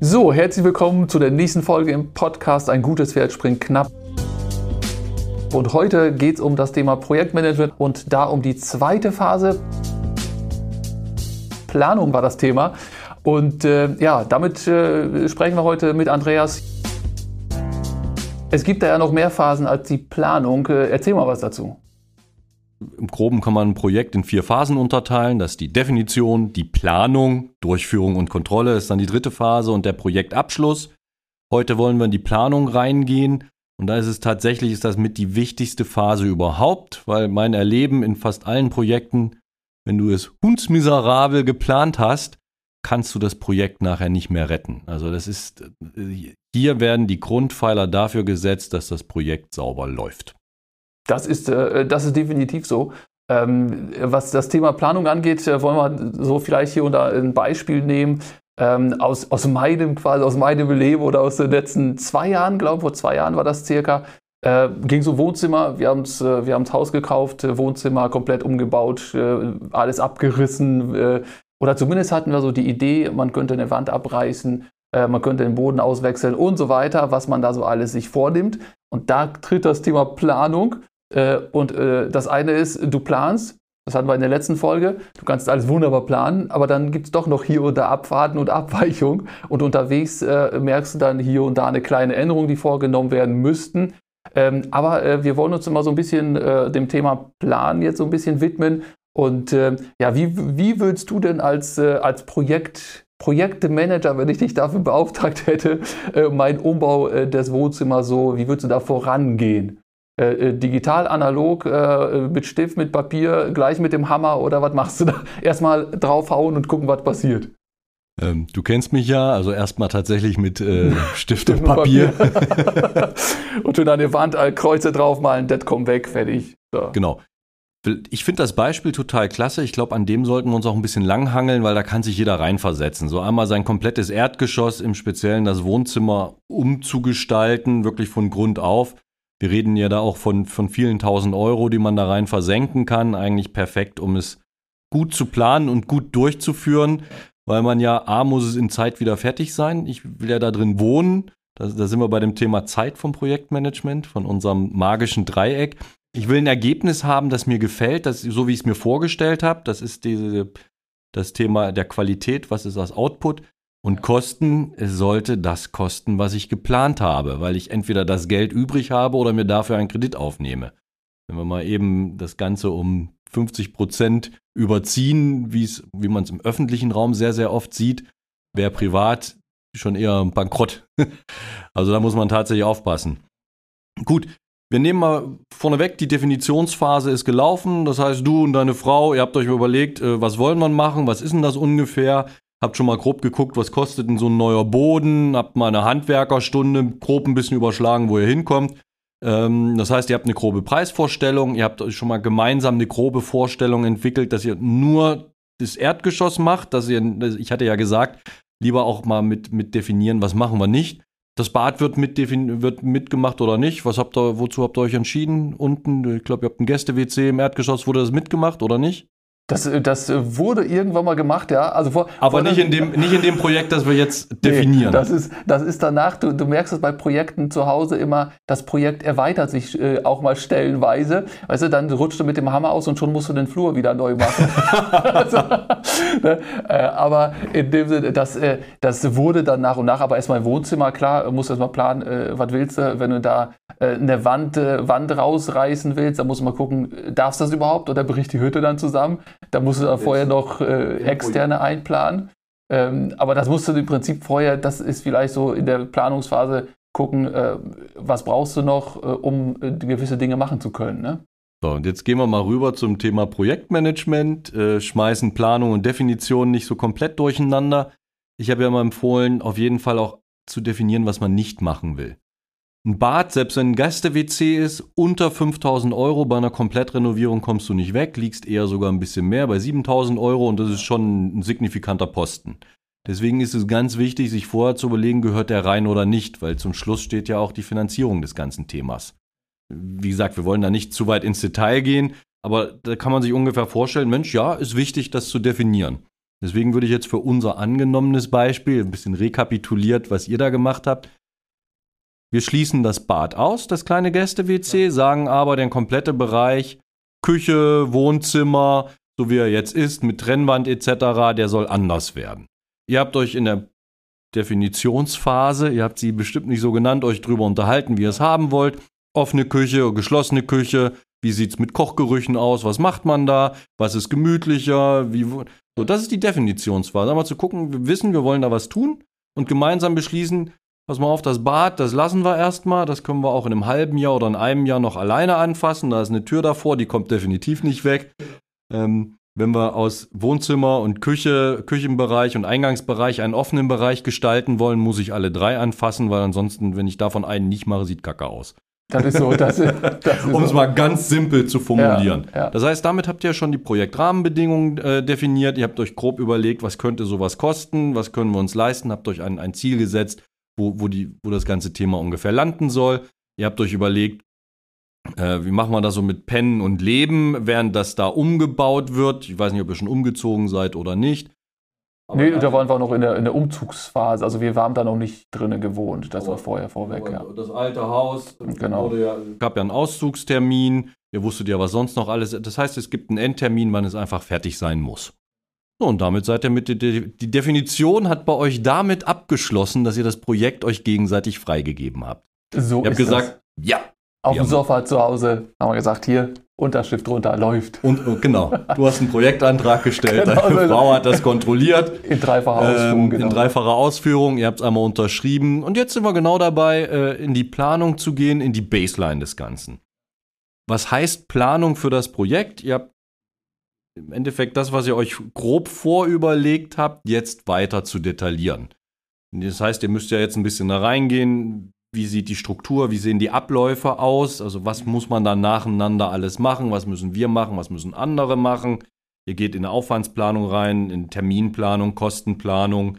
So, herzlich willkommen zu der nächsten Folge im Podcast Ein gutes Pferd springt knapp. Und heute geht es um das Thema Projektmanagement und da um die zweite Phase. Planung war das Thema. Und äh, ja, damit äh, sprechen wir heute mit Andreas. Es gibt da ja noch mehr Phasen als die Planung. Äh, erzähl mal was dazu. Im Groben kann man ein Projekt in vier Phasen unterteilen. Das ist die Definition, die Planung, Durchführung und Kontrolle ist dann die dritte Phase und der Projektabschluss. Heute wollen wir in die Planung reingehen. Und da ist es tatsächlich, ist das mit die wichtigste Phase überhaupt, weil mein Erleben in fast allen Projekten, wenn du es hundsmiserabel geplant hast, kannst du das Projekt nachher nicht mehr retten. Also das ist, hier werden die Grundpfeiler dafür gesetzt, dass das Projekt sauber läuft. Das ist, äh, das ist definitiv so. Ähm, was das Thema Planung angeht, äh, wollen wir so vielleicht hier unter ein Beispiel nehmen. Ähm, aus, aus meinem quasi aus meinem Leben oder aus den letzten zwei Jahren, glaube ich, vor zwei Jahren war das circa, äh, ging so Wohnzimmer, wir haben äh, wir Haus gekauft, äh, Wohnzimmer komplett umgebaut, äh, alles abgerissen. Äh, oder zumindest hatten wir so die Idee, man könnte eine Wand abreißen, äh, man könnte den Boden auswechseln und so weiter, was man da so alles sich vornimmt. Und da tritt das Thema Planung äh, und äh, das eine ist, du planst, das hatten wir in der letzten Folge, du kannst alles wunderbar planen, aber dann gibt es doch noch hier und da Abfahrten und Abweichungen und unterwegs äh, merkst du dann hier und da eine kleine Änderung, die vorgenommen werden müssten. Ähm, aber äh, wir wollen uns immer so ein bisschen äh, dem Thema Plan jetzt so ein bisschen widmen. Und äh, ja, wie, wie würdest du denn als, als Projekt, Projektemanager, wenn ich dich dafür beauftragt hätte, mein Umbau des Wohnzimmers so, wie würdest du da vorangehen? Äh, äh, digital, analog, äh, mit Stift, mit Papier, gleich mit dem Hammer oder was machst du da? Erstmal draufhauen und gucken, was passiert. Ähm, du kennst mich ja, also erstmal tatsächlich mit äh, Stift und Papier. und schon an der Wand Kreuze draufmalen, das kommt weg, fertig. So. Genau. Ich finde das Beispiel total klasse. Ich glaube, an dem sollten wir uns auch ein bisschen langhangeln, weil da kann sich jeder reinversetzen. So einmal sein komplettes Erdgeschoss, im Speziellen das Wohnzimmer umzugestalten, wirklich von Grund auf. Wir reden ja da auch von, von vielen tausend Euro, die man da rein versenken kann. Eigentlich perfekt, um es gut zu planen und gut durchzuführen, weil man ja, A, muss es in Zeit wieder fertig sein. Ich will ja da drin wohnen. Da, da sind wir bei dem Thema Zeit vom Projektmanagement, von unserem magischen Dreieck. Ich will ein Ergebnis haben, das mir gefällt, das, so wie ich es mir vorgestellt habe. Das ist diese, das Thema der Qualität, was ist das Output. Und Kosten, sollte das kosten, was ich geplant habe, weil ich entweder das Geld übrig habe oder mir dafür einen Kredit aufnehme. Wenn wir mal eben das Ganze um 50 Prozent überziehen, wie man es im öffentlichen Raum sehr, sehr oft sieht, wäre privat schon eher bankrott. also da muss man tatsächlich aufpassen. Gut, wir nehmen mal vorneweg, die Definitionsphase ist gelaufen. Das heißt, du und deine Frau, ihr habt euch überlegt, äh, was wollen wir machen, was ist denn das ungefähr? Habt schon mal grob geguckt, was kostet denn so ein neuer Boden, habt mal eine Handwerkerstunde grob ein bisschen überschlagen, wo ihr hinkommt. Ähm, das heißt, ihr habt eine grobe Preisvorstellung, ihr habt euch schon mal gemeinsam eine grobe Vorstellung entwickelt, dass ihr nur das Erdgeschoss macht, dass ihr, ich hatte ja gesagt, lieber auch mal mit, mit definieren, was machen wir nicht. Das Bad wird, mit wird mitgemacht oder nicht? Was habt ihr, wozu habt ihr euch entschieden? Unten, ich glaube, ihr habt ein Gäste-WC im Erdgeschoss, wurde das mitgemacht oder nicht? Das, das wurde irgendwann mal gemacht, ja. Also vor, Aber vor nicht, in dem, nicht in dem Projekt, das wir jetzt definieren. Nee, das, ist, das ist danach, du, du merkst es bei Projekten zu Hause immer, das Projekt erweitert sich äh, auch mal stellenweise. Weißt du, dann rutscht du mit dem Hammer aus und schon musst du den Flur wieder neu machen. also, ne? äh, aber in dem Sinne, das, äh, das wurde dann nach und nach, aber erstmal im Wohnzimmer, klar, musst du erstmal planen, äh, was willst du, wenn du da äh, eine Wand, äh, Wand rausreißen willst, dann musst du mal gucken, darfst du das überhaupt oder bricht die Hütte dann zusammen? Da musst du dann vorher noch äh, externe einplanen. Ähm, aber das musst du im Prinzip vorher, das ist vielleicht so in der Planungsphase gucken, äh, was brauchst du noch, äh, um äh, gewisse Dinge machen zu können. Ne? So, und jetzt gehen wir mal rüber zum Thema Projektmanagement, äh, schmeißen Planung und Definition nicht so komplett durcheinander. Ich habe ja mal empfohlen, auf jeden Fall auch zu definieren, was man nicht machen will. Ein Bad, selbst wenn ein Gäste-WC ist, unter 5000 Euro bei einer Komplettrenovierung kommst du nicht weg, liegst eher sogar ein bisschen mehr bei 7000 Euro und das ist schon ein signifikanter Posten. Deswegen ist es ganz wichtig, sich vorher zu überlegen, gehört der rein oder nicht, weil zum Schluss steht ja auch die Finanzierung des ganzen Themas. Wie gesagt, wir wollen da nicht zu weit ins Detail gehen, aber da kann man sich ungefähr vorstellen, Mensch, ja, ist wichtig, das zu definieren. Deswegen würde ich jetzt für unser angenommenes Beispiel ein bisschen rekapituliert, was ihr da gemacht habt. Wir schließen das Bad aus, das kleine Gäste-WC, sagen aber, der komplette Bereich Küche, Wohnzimmer, so wie er jetzt ist, mit Trennwand etc., der soll anders werden. Ihr habt euch in der Definitionsphase, ihr habt sie bestimmt nicht so genannt, euch drüber unterhalten, wie ihr es haben wollt. Offene Küche, geschlossene Küche, wie sieht es mit Kochgerüchen aus, was macht man da, was ist gemütlicher, wie, so, das ist die Definitionsphase. Einmal zu gucken, wir wissen, wir wollen da was tun und gemeinsam beschließen, pass mal auf, das Bad, das lassen wir erstmal, das können wir auch in einem halben Jahr oder in einem Jahr noch alleine anfassen, da ist eine Tür davor, die kommt definitiv nicht weg. Ähm, wenn wir aus Wohnzimmer und Küche, Küchenbereich und Eingangsbereich einen offenen Bereich gestalten wollen, muss ich alle drei anfassen, weil ansonsten, wenn ich davon einen nicht mache, sieht kacke aus. Das ist so, das ist, das ist um es so. mal ganz simpel zu formulieren. Ja, ja. Das heißt, damit habt ihr schon die Projektrahmenbedingungen äh, definiert. Ihr habt euch grob überlegt, was könnte sowas kosten, was können wir uns leisten, habt euch ein, ein Ziel gesetzt, wo, wo, die, wo das ganze Thema ungefähr landen soll. Ihr habt euch überlegt, äh, wie machen wir das so mit Pennen und Leben, während das da umgebaut wird. Ich weiß nicht, ob ihr schon umgezogen seid oder nicht. Aber nee, da waren wir noch in der, in der Umzugsphase. Also wir waren da noch nicht drinnen gewohnt. Das war vorher vorweg, ja. Das alte Haus genau. ja, gab ja einen Auszugstermin. Ihr wusstet ja, was sonst noch alles. Das heißt, es gibt einen Endtermin, wann es einfach fertig sein muss. So, und damit seid ihr mit, die, die Definition hat bei euch damit abgeschlossen, dass ihr das Projekt euch gegenseitig freigegeben habt. So ihr habt gesagt, das. ja, auf dem Sofa zu Hause haben wir gesagt, hier, Unterschrift drunter, läuft. Und oh, genau, du hast einen Projektantrag gestellt, genau, deine Frau hat das kontrolliert. In dreifacher Ausführung. Ähm, genau. In dreifacher Ausführung, ihr habt es einmal unterschrieben. Und jetzt sind wir genau dabei, äh, in die Planung zu gehen, in die Baseline des Ganzen. Was heißt Planung für das Projekt? Ihr habt im Endeffekt das, was ihr euch grob vorüberlegt habt, jetzt weiter zu detaillieren. Das heißt, ihr müsst ja jetzt ein bisschen da reingehen. Wie sieht die Struktur, wie sehen die Abläufe aus, also was muss man dann nacheinander alles machen, was müssen wir machen, was müssen andere machen. Ihr geht in eine Aufwandsplanung rein, in Terminplanung, Kostenplanung,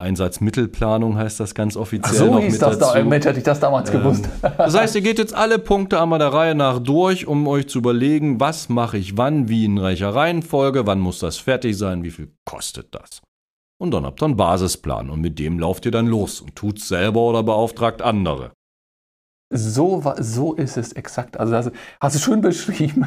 Einsatzmittelplanung heißt das ganz offiziell. Ach so noch hieß mit das dazu. da, Mensch, hätte ich das damals ähm, gewusst. das heißt, ihr geht jetzt alle Punkte einmal der Reihe nach durch, um euch zu überlegen, was mache ich wann, wie in welcher Reihenfolge, wann muss das fertig sein, wie viel kostet das. Und dann habt ihr einen Basisplan und mit dem lauft ihr dann los und tut's selber oder beauftragt andere. So, so ist es exakt. Also das hast du schön beschrieben,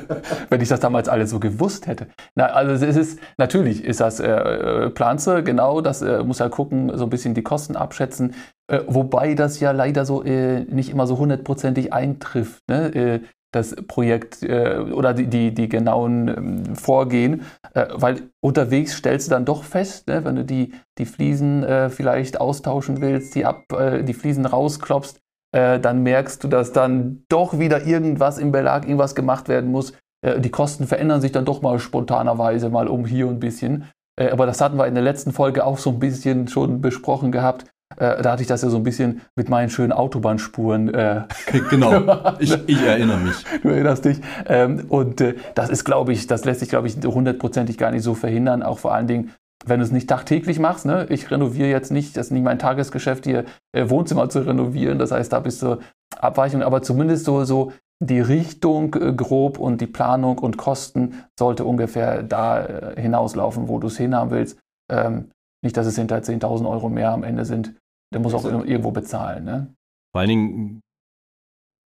wenn ich das damals alles so gewusst hätte. Na, also es ist natürlich ist das äh, äh Planze genau, das äh, muss ja gucken, so ein bisschen die Kosten abschätzen, äh, wobei das ja leider so äh, nicht immer so hundertprozentig eintrifft. Ne? Äh, das Projekt äh, oder die, die, die genauen ähm, Vorgehen, äh, weil unterwegs stellst du dann doch fest, ne, wenn du die, die Fliesen äh, vielleicht austauschen willst, die, ab, äh, die Fliesen rausklopfst, äh, dann merkst du, dass dann doch wieder irgendwas im Belag, irgendwas gemacht werden muss. Äh, die Kosten verändern sich dann doch mal spontanerweise mal um hier und ein bisschen. aber das hatten wir in der letzten Folge auch so ein bisschen schon besprochen gehabt äh, da hatte ich das ja so ein bisschen mit meinen schönen Autobahnspuren. Äh, genau, ich, ich, erinnere mich. Du erinnerst dich. Ähm, und äh, das ist, glaube ich, das lässt sich, glaube ich, hundertprozentig gar nicht so verhindern. Auch vor allen Dingen, wenn du es nicht tagtäglich machst. Ne? Ich renoviere jetzt nicht, das ist nicht mein Tagesgeschäft, hier äh, Wohnzimmer zu renovieren. Das heißt, da bist du Abweichung, aber zumindest so, so die Richtung äh, grob und die Planung und Kosten sollte ungefähr da äh, hinauslaufen, wo du es hinhaben willst. Ähm, nicht, dass es hinter 10.000 Euro mehr am Ende sind. Der muss auch irgendwo bezahlen. Ne? Vor allen Dingen,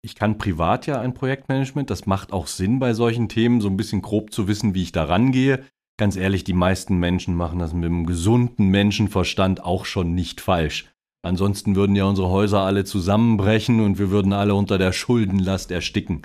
ich kann privat ja ein Projektmanagement. Das macht auch Sinn bei solchen Themen, so ein bisschen grob zu wissen, wie ich da rangehe. Ganz ehrlich, die meisten Menschen machen das mit einem gesunden Menschenverstand auch schon nicht falsch. Ansonsten würden ja unsere Häuser alle zusammenbrechen und wir würden alle unter der Schuldenlast ersticken.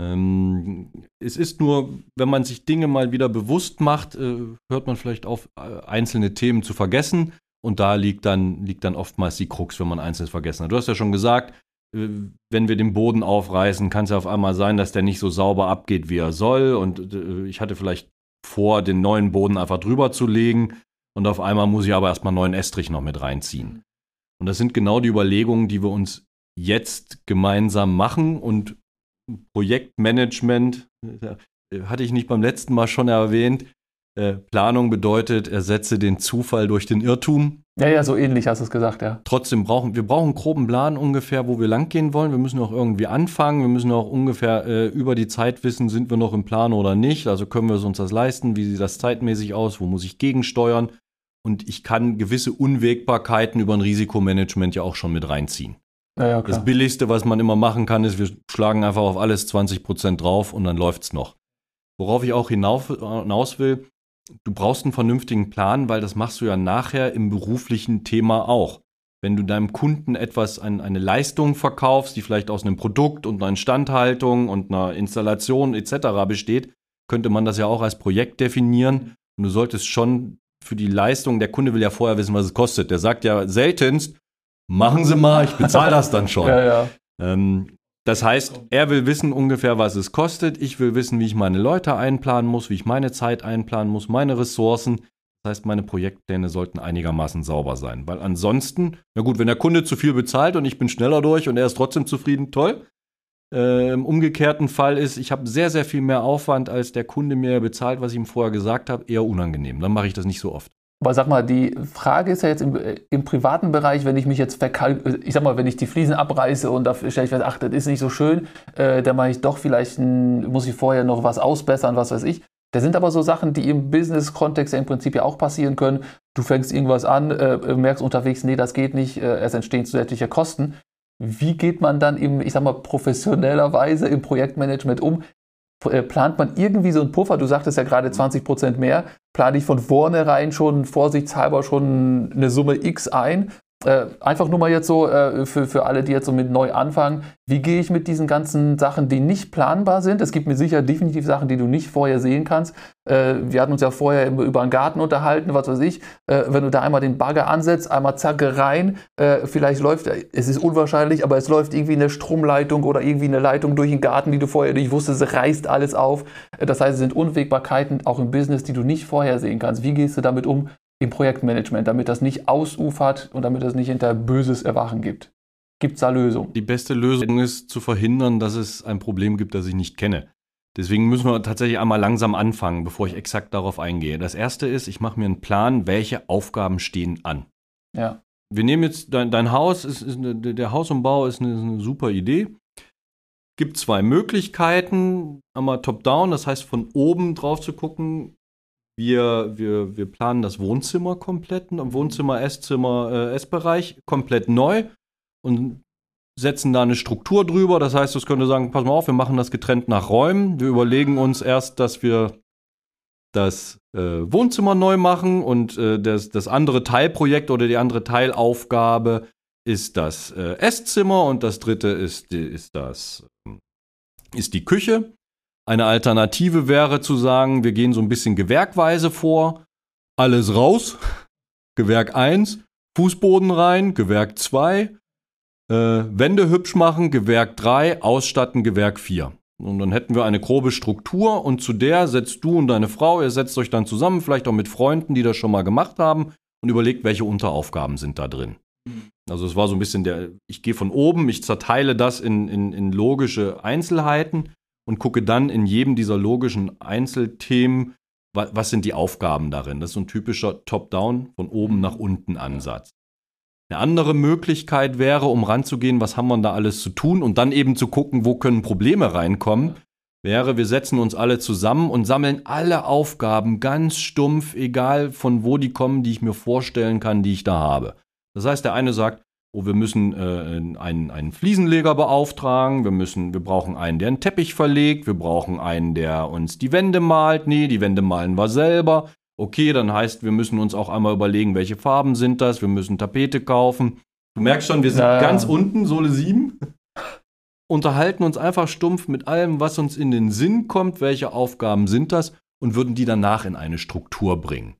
Ähm, es ist nur, wenn man sich Dinge mal wieder bewusst macht, äh, hört man vielleicht auf, äh, einzelne Themen zu vergessen. Und da liegt dann, liegt dann oftmals die Krux, wenn man einzelnes vergessen hat. Du hast ja schon gesagt, äh, wenn wir den Boden aufreißen, kann es ja auf einmal sein, dass der nicht so sauber abgeht, wie er soll. Und äh, ich hatte vielleicht vor, den neuen Boden einfach drüber zu legen. Und auf einmal muss ich aber erstmal neuen Estrich noch mit reinziehen. Und das sind genau die Überlegungen, die wir uns jetzt gemeinsam machen und Projektmanagement, hatte ich nicht beim letzten Mal schon erwähnt, Äh, Planung bedeutet, ersetze den Zufall durch den Irrtum. Ja, ja, so ähnlich hast du es gesagt, ja. Trotzdem brauchen wir brauchen einen groben Plan ungefähr, wo wir langgehen wollen. Wir müssen auch irgendwie anfangen. Wir müssen auch ungefähr äh, über die Zeit wissen, sind wir noch im Plan oder nicht. Also können wir es uns das leisten? Wie sieht das zeitmäßig aus? Wo muss ich gegensteuern? Und ich kann gewisse Unwägbarkeiten über ein Risikomanagement ja auch schon mit reinziehen. Ja, ja, das Billigste, was man immer machen kann, ist, wir schlagen einfach auf alles 20 Prozent drauf und dann läuft es noch. Worauf ich auch hinauf, hinaus will, du brauchst einen vernünftigen Plan, weil das machst du ja nachher im beruflichen Thema auch. Wenn du deinem Kunden etwas, ein, eine Leistung verkaufst, die vielleicht aus einem Produkt und einer Instandhaltung und einer Installation etc. besteht, könnte man das ja auch als Projekt definieren. Und du solltest schon für die Leistung, der Kunde will ja vorher wissen, was es kostet. Der sagt ja seltenst, machen Sie mal, ich bezahle das dann schon. ja, ja. Ähm, das heißt, er will wissen ungefähr, was es kostet. Ich will wissen, wie ich meine Leute einplanen muss, wie ich meine Zeit einplanen muss, meine Ressourcen. Das heißt, meine Projektpläne sollten einigermaßen sauber sein. Weil ansonsten, na gut, wenn der Kunde zu viel bezahlt und ich bin schneller durch und er ist trotzdem zufrieden, toll. Äh, Im umgekehrten Fall ist, ich habe sehr, sehr viel mehr Aufwand, als der Kunde mir bezahlt, was ich ihm vorher gesagt habe, eher unangenehm. Dann mache ich das nicht so oft. Aber sag mal, die Frage ist ja jetzt im, im, privaten Bereich, wenn ich mich jetzt verkalk, ich sag mal, wenn ich die Fliesen abreiße und da stelle ich fest, ach, das ist nicht so schön, äh, dann mache ich doch vielleicht, ein, muss ich vorher noch was ausbessern, was weiß ich. Das sind aber so Sachen, die im Business-Kontext ja im Prinzip ja auch passieren können. Du fängst irgendwas an, äh, merkst unterwegs, nee, das geht nicht, äh, es entstehen zusätzliche Kosten. Wie geht man dann im, ich sag mal, professionellerweise im Projektmanagement um? Äh, plant man irgendwie so einen Puffer? Du sagtest ja gerade 20 Prozent mehr. Plane ich von vornherein schon vorsichtshalber schon eine Summe X ein? Äh, einfach nur mal jetzt so äh, für, für alle, die jetzt so mit neu anfangen. Wie gehe ich mit diesen ganzen Sachen, die nicht planbar sind? Es gibt mir sicher definitiv Sachen, die du nicht vorher sehen kannst. Äh, wir hatten uns ja vorher über einen Garten unterhalten, was weiß ich. Äh, wenn du da einmal den Bagger ansetzt, einmal zacke rein, äh, vielleicht läuft, es ist unwahrscheinlich, aber es läuft irgendwie eine Stromleitung oder irgendwie eine Leitung durch den Garten, die du vorher nicht wusstest, es reißt alles auf. Äh, das heißt, es sind Unwägbarkeiten auch im Business, die du nicht vorhersehen kannst. Wie gehst du damit um? Im Projektmanagement, damit das nicht ausufert und damit es nicht hinter böses Erwachen gibt? Gibt es da Lösungen? Die beste Lösung ist zu verhindern, dass es ein Problem gibt, das ich nicht kenne. Deswegen müssen wir tatsächlich einmal langsam anfangen, bevor ich exakt darauf eingehe. Das erste ist, ich mache mir einen Plan, welche Aufgaben stehen an. Ja. Wir nehmen jetzt dein, dein Haus, ist, ist der Hausumbau ist eine, ist eine super Idee. Gibt zwei Möglichkeiten. Einmal top-down, das heißt von oben drauf zu gucken, wir, wir, wir planen das Wohnzimmer komplett, Wohnzimmer, Esszimmer, äh, Essbereich komplett neu und setzen da eine Struktur drüber. Das heißt, es könnte sagen, pass mal auf, wir machen das getrennt nach Räumen. Wir überlegen uns erst, dass wir das äh, Wohnzimmer neu machen und äh, das, das andere Teilprojekt oder die andere Teilaufgabe ist das äh, Esszimmer und das dritte ist, ist das ähm, ist die Küche. Eine Alternative wäre zu sagen, wir gehen so ein bisschen gewerkweise vor. Alles raus. Gewerk 1, Fußboden rein, Gewerk 2, äh, Wände hübsch machen, Gewerk 3, ausstatten, Gewerk 4. Und dann hätten wir eine grobe Struktur und zu der setzt du und deine Frau, ihr setzt euch dann zusammen, vielleicht auch mit Freunden, die das schon mal gemacht haben und überlegt, welche Unteraufgaben sind da drin. Also es war so ein bisschen der, ich gehe von oben, ich zerteile das in, in, in logische Einzelheiten und gucke dann in jedem dieser logischen Einzelthemen, was, was sind die Aufgaben darin. Das ist so ein typischer Top-Down, von oben nach unten Ansatz. Eine andere Möglichkeit wäre, um ranzugehen, was haben wir da alles zu tun und dann eben zu gucken, wo können Probleme reinkommen, wäre, wir setzen uns alle zusammen und sammeln alle Aufgaben ganz stumpf, egal von wo die kommen, die ich mir vorstellen kann, die ich da habe. Das heißt, der eine sagt, oh, wir müssen äh, einen, einen Fliesenleger beauftragen, wir müssen, wir brauchen einen, der einen Teppich verlegt, wir brauchen einen, der uns die Wände malt. Nee, die Wände malen wir selber. Okay, dann heißt, wir müssen uns auch einmal überlegen, welche Farben sind das, wir müssen Tapete kaufen. Du merkst schon, wir sind ja, ganz unten, Sohle 7. Unterhalten uns einfach stumpf mit allem, was uns in den Sinn kommt, welche Aufgaben sind das und würden die danach in eine Struktur bringen.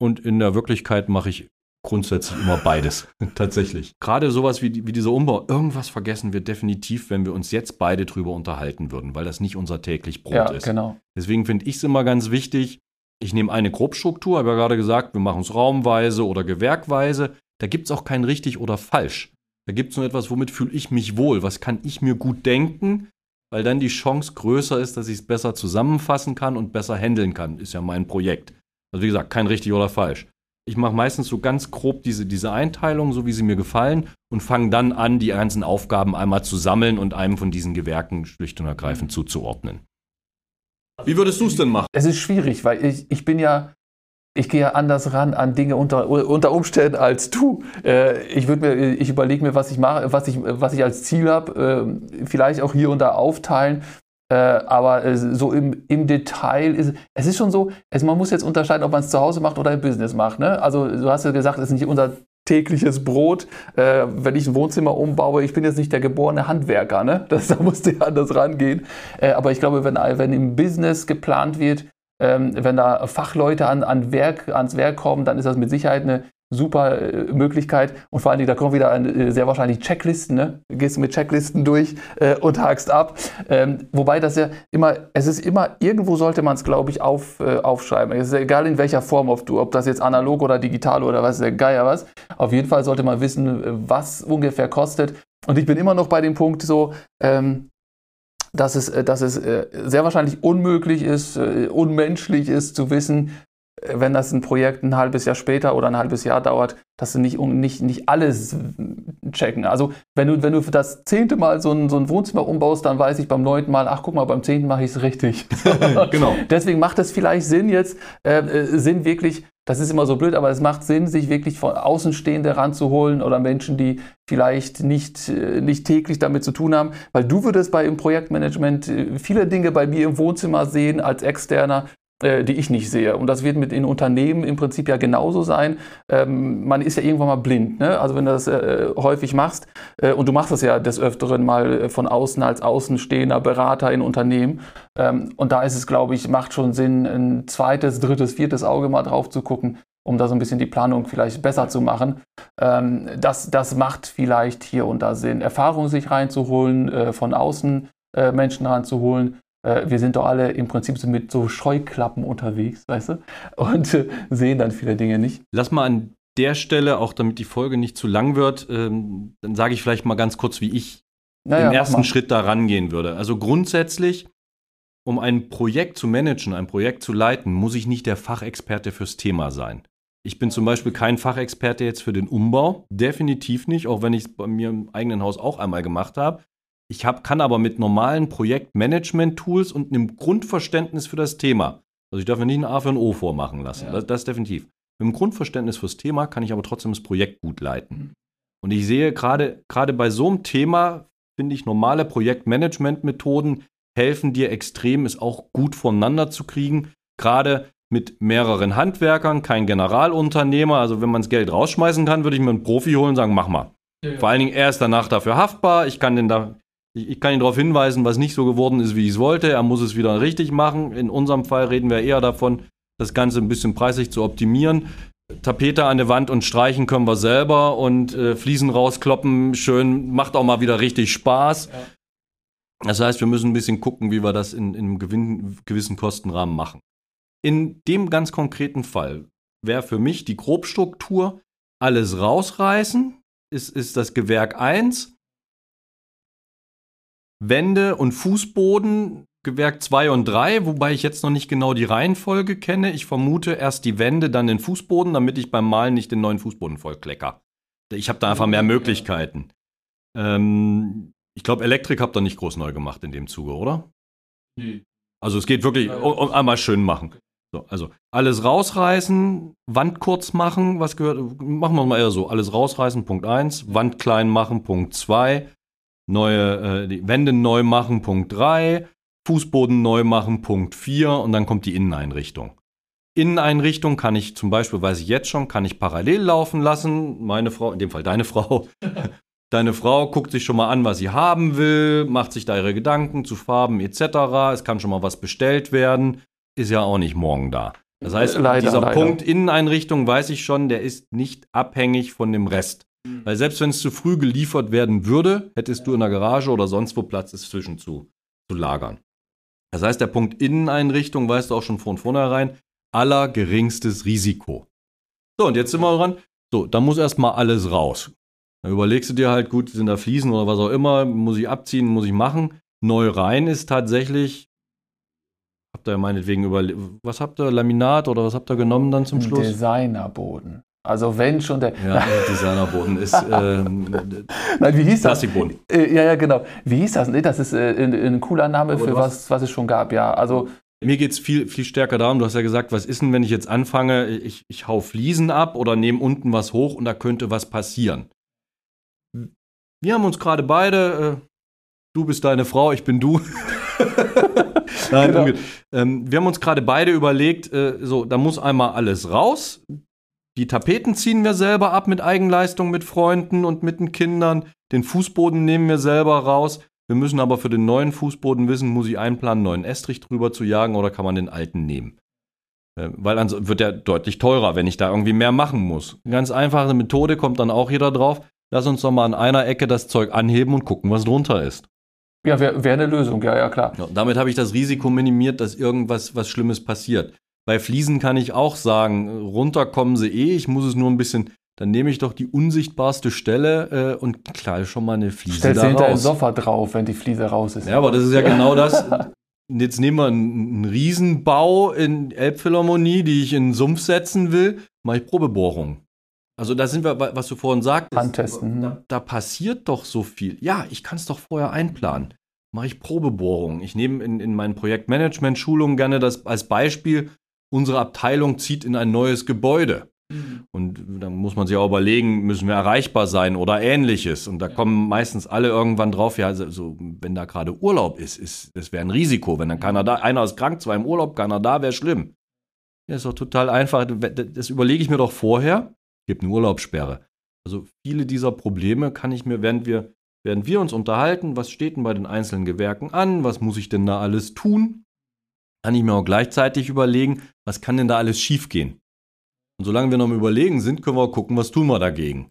Und in der Wirklichkeit mache ich grundsätzlich immer beides, tatsächlich. Gerade sowas wie, wie dieser Umbau, irgendwas vergessen wir definitiv, wenn wir uns jetzt beide drüber unterhalten würden, weil das nicht unser täglich Brot ja, ist. Genau. Deswegen finde ich es immer ganz wichtig, ich nehme eine Grobstruktur, habe ja gerade gesagt, wir machen es raumweise oder gewerkweise. Da gibt es auch kein richtig oder falsch. Da gibt es nur etwas, womit fühle ich mich wohl, was kann ich mir gut denken, weil dann die Chance größer ist, dass ich es besser zusammenfassen kann und besser handeln kann. Ist ja mein Projekt. Also wie gesagt, kein richtig oder falsch. Ich mache meistens so ganz grob diese, diese Einteilung, so wie sie mir gefallen, und fange dann an, die ganzen Aufgaben einmal zu sammeln und einem von diesen Gewerken schlicht und ergreifend zuzuordnen. Wie würdest du es denn machen? Es ist schwierig, weil ich, ich bin ja ich gehe ja anders ran an Dinge unter, unter Umständen als du. Äh, ich würde mir, ich überlege mir, was ich mache, was ich, was ich als Ziel habe, äh, vielleicht auch hier und da aufteilen. Äh, aber äh, so im, im Detail ist es ist schon so, es, man muss jetzt unterscheiden, ob man es zu Hause macht oder im Business macht. Ne? Also du hast ja gesagt, es ist nicht unser tägliches Brot. Äh, wenn ich ein Wohnzimmer umbaue, ich bin jetzt nicht der geborene Handwerker, ne? Das, da musst du ja anders rangehen. Äh, aber ich glaube, wenn, wenn im Business geplant wird, ähm, wenn da Fachleute an, an Werk, ans Werk kommen, dann ist das mit Sicherheit eine super äh, Möglichkeit. Und vor allen Dingen, da kommen wieder äh, sehr wahrscheinlich Checklisten. Ne? Du gehst mit Checklisten durch äh, und hakst ab. Ähm, wobei das ja immer, es ist immer, irgendwo sollte man es, glaube ich, auf, äh, aufschreiben. Es ist egal in welcher Form, ob, du, ob das jetzt analog oder digital oder was, der Geier was. Auf jeden Fall sollte man wissen, was ungefähr kostet. Und ich bin immer noch bei dem Punkt so, ähm, dass es, äh, dass es äh, sehr wahrscheinlich unmöglich ist, äh, unmenschlich ist zu wissen, wenn das ein Projekt ein halbes Jahr später oder ein halbes Jahr dauert, dass sie nicht, nicht, nicht alles checken. Also wenn du, wenn du für das zehnte Mal so ein, so ein Wohnzimmer umbaust, dann weiß ich beim neunten Mal, ach guck mal, beim zehnten mache ich es richtig. genau. Deswegen macht es vielleicht Sinn jetzt, äh, Sinn wirklich das ist immer so blöd, aber es macht Sinn, sich wirklich von Außenstehende ranzuholen oder Menschen, die vielleicht nicht, äh, nicht täglich damit zu tun haben. Weil du würdest bei im Projektmanagement äh, viele Dinge bei mir im Wohnzimmer sehen als Externer, äh, die ich nicht sehe. Und das wird mit den Unternehmen im Prinzip ja genauso sein. Ähm, man ist ja irgendwann mal blind. Ne? Also wenn du das äh, häufig machst, äh, und du machst das ja des Öfteren mal von außen als außenstehender Berater in Unternehmen. Ähm, und da ist es, glaube ich, macht schon Sinn, ein zweites, drittes, viertes Auge mal drauf zu gucken, um da so ein bisschen die Planung vielleicht besser zu machen. Ähm, das, das macht vielleicht hier und da Sinn. Erfahrung sich reinzuholen, äh, von außen äh, Menschen ranzuholen äh, wir sind doch alle im Prinzip so mit so Scheuklappen unterwegs, weißt du? Und äh, sehen dann viele Dinge nicht. Lass mal an der Stelle, auch damit die Folge nicht zu lang wird, ähm, dann sage ich vielleicht mal ganz kurz, wie ich naja, im ersten Schritt da rangehen würde. Also grundsätzlich, um ein Projekt zu managen, ein Projekt zu leiten, muss ich nicht der Fachexperte fürs Thema sein. Ich bin zum Beispiel kein Fachexperte jetzt für den Umbau, definitiv nicht, auch wenn ich es bei mir im eigenen Haus auch einmal gemacht habe. Ich hab, kann aber mit normalen Projektmanagement-Tools und einem Grundverständnis für das Thema, also ich darf mir nicht ein A für ein O vormachen lassen, ja. das, das definitiv. Mit einem Grundverständnis fürs Thema kann ich aber trotzdem das Projekt gut leiten. Mhm. Und ich sehe gerade, gerade bei so einem Thema, finde ich, normale Projektmanagement-Methoden helfen dir extrem, es auch gut voneinander zu kriegen. Gerade mit mehreren Handwerkern, kein Generalunternehmer. Also wenn man das Geld rausschmeißen kann, würde ich mir einen Profi holen und sagen, mach mal. Ja, ja. Vor allen Dingen, er ist danach dafür haftbar. Ich kann den da, ich, ich kann ihn darauf hinweisen, was nicht so geworden ist, wie ich es wollte. Er muss es wieder richtig machen. In unserem Fall reden wir eher davon, das Ganze ein bisschen preislich zu optimieren. Tapete an der Wand und streichen können wir selber und äh, Fliesen rauskloppen, schön, macht auch mal wieder richtig Spaß. Ja. Das heißt, wir müssen ein bisschen gucken, wie wir das in, in einem gewinn, gewissen Kostenrahmen machen. In dem ganz konkreten Fall wäre für mich die Grobstruktur alles rausreißen, ist, ist das Gewerk 1, Wände und Fußboden Gewerk 2 und 3, wobei ich jetzt noch nicht genau die Reihenfolge kenne. Ich vermute erst die Wände, dann den Fußboden, damit ich beim Malen nicht den neuen Fußboden vollklecker. Ich habe da einfach mehr Möglichkeiten. Ähm, ich glaube, Elektrik habt ihr nicht groß neu gemacht in dem Zuge, oder? Nee. Also es geht wirklich um, um einmal schön machen. So, also alles rausreißen, Wand kurz machen, was gehört, machen wir mal eher so, alles rausreißen, Punkt 1, Wand klein machen, Punkt 2, neue, äh, die Wände neu machen, Punkt 3, Fußboden neu machen, Punkt 4 und dann kommt die Inneneinrichtung. Inneneinrichtung kann ich zum Beispiel, weiß ich jetzt schon, kann ich parallel laufen lassen. Meine Frau, in dem Fall deine Frau, deine Frau guckt sich schon mal an, was sie haben will, macht sich da ihre Gedanken zu Farben etc. Es kann schon mal was bestellt werden, ist ja auch nicht morgen da. Das heißt, leider, dieser leider. Punkt Inneneinrichtung weiß ich schon, der ist nicht abhängig von dem Rest. Mhm. Weil selbst wenn es zu früh geliefert werden würde, hättest du in der Garage oder sonst wo Platz, es zwischen zu, zu lagern. Das heißt, der Punkt Inneneinrichtung weißt du auch schon von vornherein, allergeringstes Risiko. So, und jetzt sind wir dran. So, da muss erstmal alles raus. Dann überlegst du dir halt, gut, sind da Fliesen oder was auch immer, muss ich abziehen, muss ich machen. neu rein ist tatsächlich, habt ihr meinetwegen über, was habt ihr, Laminat oder was habt ihr genommen dann zum Schluss? Designerboden. Also wenn schon der. Ja, Designerboden ist. Ähm, Nein, wie hieß das? Plastikboden. Äh, ja, ja, genau. Wie hieß das? Nee, das ist äh, ein, ein cooler Name Aber für was, was es schon gab, ja. Also, Mir geht es viel, viel stärker darum, du hast ja gesagt, was ist denn, wenn ich jetzt anfange, ich, ich hau Fliesen ab oder nehme unten was hoch und da könnte was passieren. Wir haben uns gerade beide, äh, du bist deine Frau, ich bin du. Nein, Genau. ähm, wir haben uns gerade beide überlegt, äh, so, da muss einmal alles raus. Die Tapeten ziehen wir selber ab mit Eigenleistung, mit Freunden und mit den Kindern. Den Fußboden nehmen wir selber raus. Wir müssen aber für den neuen Fußboden wissen, muss ich einplanen, neuen Estrich drüber zu jagen oder kann man den alten nehmen? Äh, Weil dann wird der deutlich teurer, wenn ich da irgendwie mehr machen muss. Ganz einfache Methode kommt dann auch jeder drauf. Lass uns doch mal an einer Ecke das Zeug anheben und gucken, was drunter ist. ja, wäre wär eine Lösung, ja, ja, klar. Ja, damit habe ich das Risiko minimiert, dass irgendwas was Schlimmes passiert. Bei Fliesen kann ich auch sagen, runter kommen sie eh, ich muss es nur ein bisschen, dann nehme ich doch die unsichtbarste Stelle äh, und knall schon mal eine Fliese Stellst du da hinter ein raus. Sofa drauf, wenn die Fliese raus ist. Ja, aber das ist ja genau das. Jetzt nehmen wir einen, einen Riesenbau in Elbphilharmonie, die ich in den Sumpf setzen will, mache ich Probebohrung. Also da sind wir, was du vorhin sagtest. Handtesten, Da, hm. da passiert doch so viel. Ja, ich kann es doch vorher einplanen. Mache ich Probebohrung. Ich nehme in, in meinen Projektmanagement-Schulungen gerne das als Beispiel, unsere Abteilung zieht in ein neues Gebäude. Und da muss man sich auch überlegen, müssen wir erreichbar sein oder ähnliches. Und da kommen meistens alle irgendwann drauf, ja, so, so, wenn da gerade Urlaub ist, ist das wäre ein Risiko. Wenn dann keiner da, einer ist krank, zwei im Urlaub, keiner da, wäre schlimm. Ja, ist doch total einfach. Das überlege ich mir doch vorher. Gibt eine Urlaubssperre. Also viele dieser Probleme kann ich mir, während wir, während wir uns unterhalten, was steht denn bei den einzelnen Gewerken an, was muss ich denn da alles tun, kann ich mir auch gleichzeitig überlegen, was kann denn da alles schiefgehen. Und solange wir noch im Überlegen sind, können wir auch gucken, was tun wir dagegen.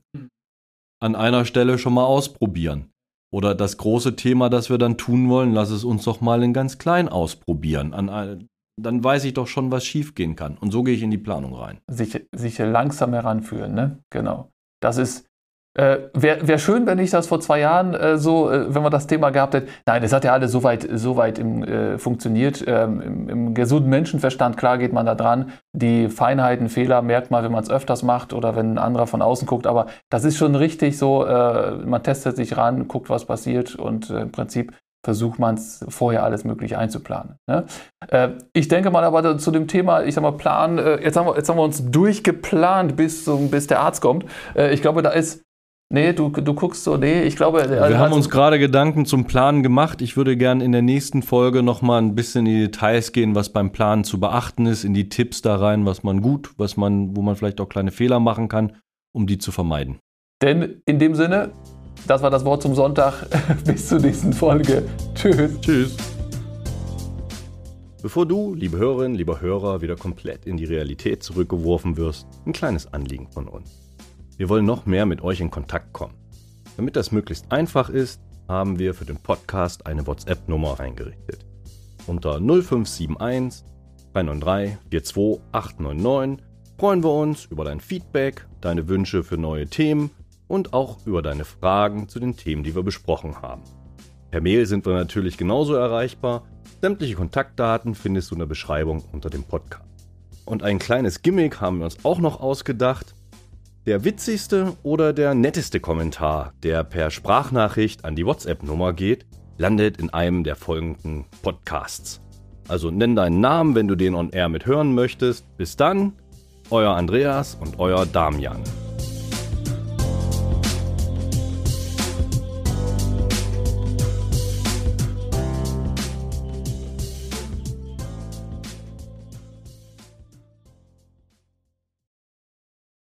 An einer Stelle schon mal ausprobieren. Oder das große Thema, das wir dann tun wollen, lass es uns doch mal in ganz klein ausprobieren. An dann weiß ich doch schon, was schiefgehen kann. Und so gehe ich in die Planung rein. sich, sich langsam heranführen, ne? Genau. Das ist, äh, wäre wär schön, wenn ich das vor zwei Jahren äh, so, äh, wenn wir das Thema gehabt hätten. Nein, es hat ja alles so weit, so weit im, äh, funktioniert. Ähm, im, Im gesunden Menschenverstand, klar geht man da dran. Die Feinheiten, Fehler merkt man, wenn man es öfters macht oder wenn ein anderer von außen guckt. Aber das ist schon richtig so, äh, man testet sich ran, guckt, was passiert und äh, im Prinzip versucht man es vorher alles möglich einzuplanen. Ne? Äh, ich denke mal aber zu dem Thema, ich sag mal, Plan, äh, jetzt, haben wir, jetzt haben wir uns durchgeplant, bis, zum, bis der Arzt kommt. Äh, ich glaube, da ist, nee, du, du guckst so, nee, ich glaube, Wir haben uns gerade Gedanken zum Planen gemacht. Ich würde gerne in der nächsten Folge nochmal ein bisschen in die Details gehen, was beim Planen zu beachten ist, in die Tipps da rein, was man gut, was man, wo man vielleicht auch kleine Fehler machen kann, um die zu vermeiden. Denn in dem Sinne, das war das Wort zum Sonntag. bis zur nächsten Folge. Tschüss. Tschüss. Bevor du, liebe Hörerinnen, lieber Hörer, wieder komplett in die Realität zurückgeworfen wirst, ein kleines Anliegen von uns. Wir wollen noch mehr mit euch in Kontakt kommen. Damit das möglichst einfach ist, haben wir für den Podcast eine WhatsApp-Nummer eingerichtet. Unter 0571 393 42899 freuen wir uns über dein Feedback, deine Wünsche für neue Themen und auch über deine Fragen zu den Themen, die wir besprochen haben. Per Mail sind wir natürlich genauso erreichbar. Sämtliche Kontaktdaten findest du in der Beschreibung unter dem Podcast. Und ein kleines Gimmick haben wir uns auch noch ausgedacht. Der witzigste oder der netteste Kommentar, der per Sprachnachricht an die WhatsApp-Nummer geht, landet in einem der folgenden Podcasts. Also nenn deinen Namen, wenn du den on air mit hören möchtest. Bis dann, euer Andreas und euer Damian.